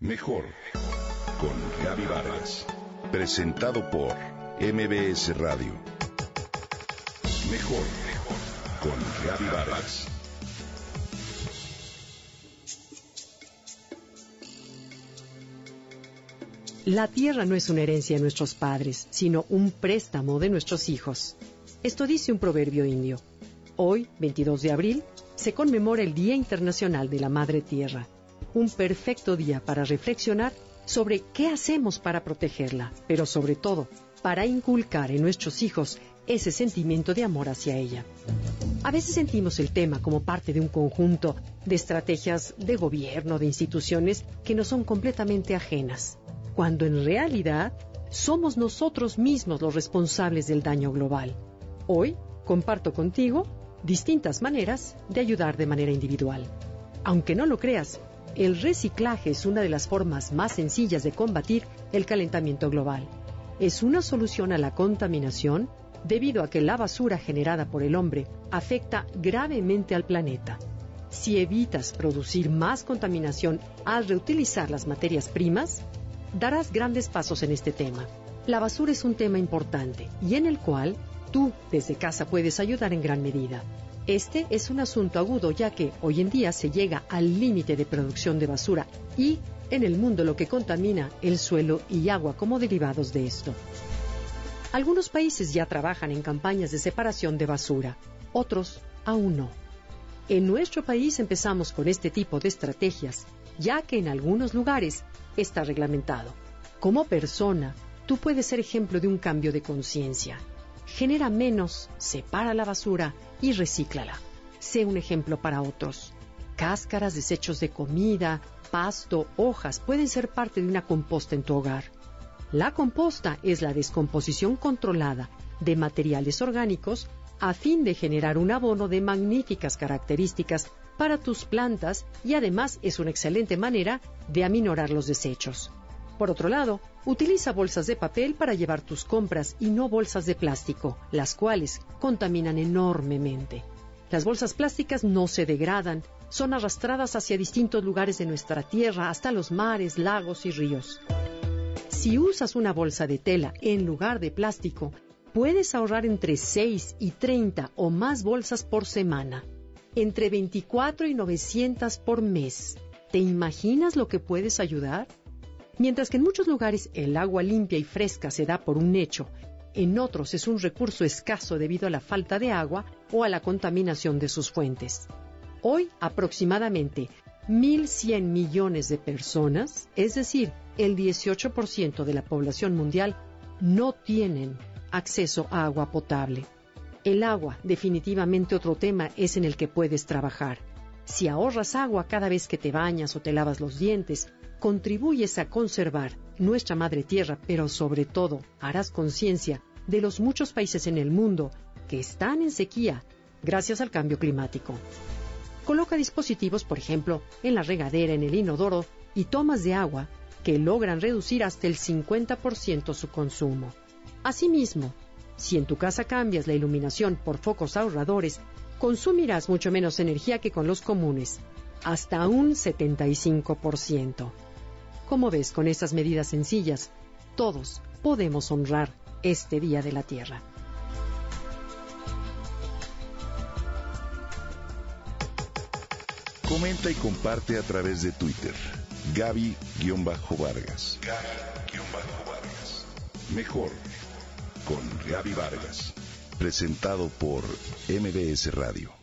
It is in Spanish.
Mejor con Gaby Vargas. Presentado por MBS Radio. Mejor con Gaby Vargas. La tierra no es una herencia de nuestros padres, sino un préstamo de nuestros hijos. Esto dice un proverbio indio. Hoy, 22 de abril, se conmemora el Día Internacional de la Madre Tierra. Un perfecto día para reflexionar sobre qué hacemos para protegerla, pero sobre todo para inculcar en nuestros hijos ese sentimiento de amor hacia ella. A veces sentimos el tema como parte de un conjunto de estrategias de gobierno, de instituciones que nos son completamente ajenas, cuando en realidad somos nosotros mismos los responsables del daño global. Hoy comparto contigo distintas maneras de ayudar de manera individual. Aunque no lo creas, el reciclaje es una de las formas más sencillas de combatir el calentamiento global. Es una solución a la contaminación debido a que la basura generada por el hombre afecta gravemente al planeta. Si evitas producir más contaminación al reutilizar las materias primas, darás grandes pasos en este tema. La basura es un tema importante y en el cual tú desde casa puedes ayudar en gran medida. Este es un asunto agudo ya que hoy en día se llega al límite de producción de basura y en el mundo lo que contamina el suelo y agua como derivados de esto. Algunos países ya trabajan en campañas de separación de basura, otros aún no. En nuestro país empezamos con este tipo de estrategias, ya que en algunos lugares está reglamentado. Como persona, tú puedes ser ejemplo de un cambio de conciencia genera menos, separa la basura y recíclala. Sé un ejemplo para otros. Cáscaras, desechos de comida, pasto, hojas pueden ser parte de una composta en tu hogar. La composta es la descomposición controlada de materiales orgánicos a fin de generar un abono de magníficas características para tus plantas y además es una excelente manera de aminorar los desechos. Por otro lado, utiliza bolsas de papel para llevar tus compras y no bolsas de plástico, las cuales contaminan enormemente. Las bolsas plásticas no se degradan, son arrastradas hacia distintos lugares de nuestra tierra, hasta los mares, lagos y ríos. Si usas una bolsa de tela en lugar de plástico, puedes ahorrar entre 6 y 30 o más bolsas por semana, entre 24 y 900 por mes. ¿Te imaginas lo que puedes ayudar? Mientras que en muchos lugares el agua limpia y fresca se da por un hecho, en otros es un recurso escaso debido a la falta de agua o a la contaminación de sus fuentes. Hoy aproximadamente 1.100 millones de personas, es decir, el 18% de la población mundial, no tienen acceso a agua potable. El agua, definitivamente otro tema, es en el que puedes trabajar. Si ahorras agua cada vez que te bañas o te lavas los dientes, contribuyes a conservar nuestra madre tierra, pero sobre todo harás conciencia de los muchos países en el mundo que están en sequía gracias al cambio climático. Coloca dispositivos, por ejemplo, en la regadera, en el inodoro y tomas de agua que logran reducir hasta el 50% su consumo. Asimismo, si en tu casa cambias la iluminación por focos ahorradores consumirás mucho menos energía que con los comunes, hasta un 75%. Como ves, con estas medidas sencillas, todos podemos honrar este Día de la Tierra. Comenta y comparte a través de Twitter. Gaby-Vargas. Gaby-Vargas. Mejor con Gaby Vargas presentado por MBS Radio.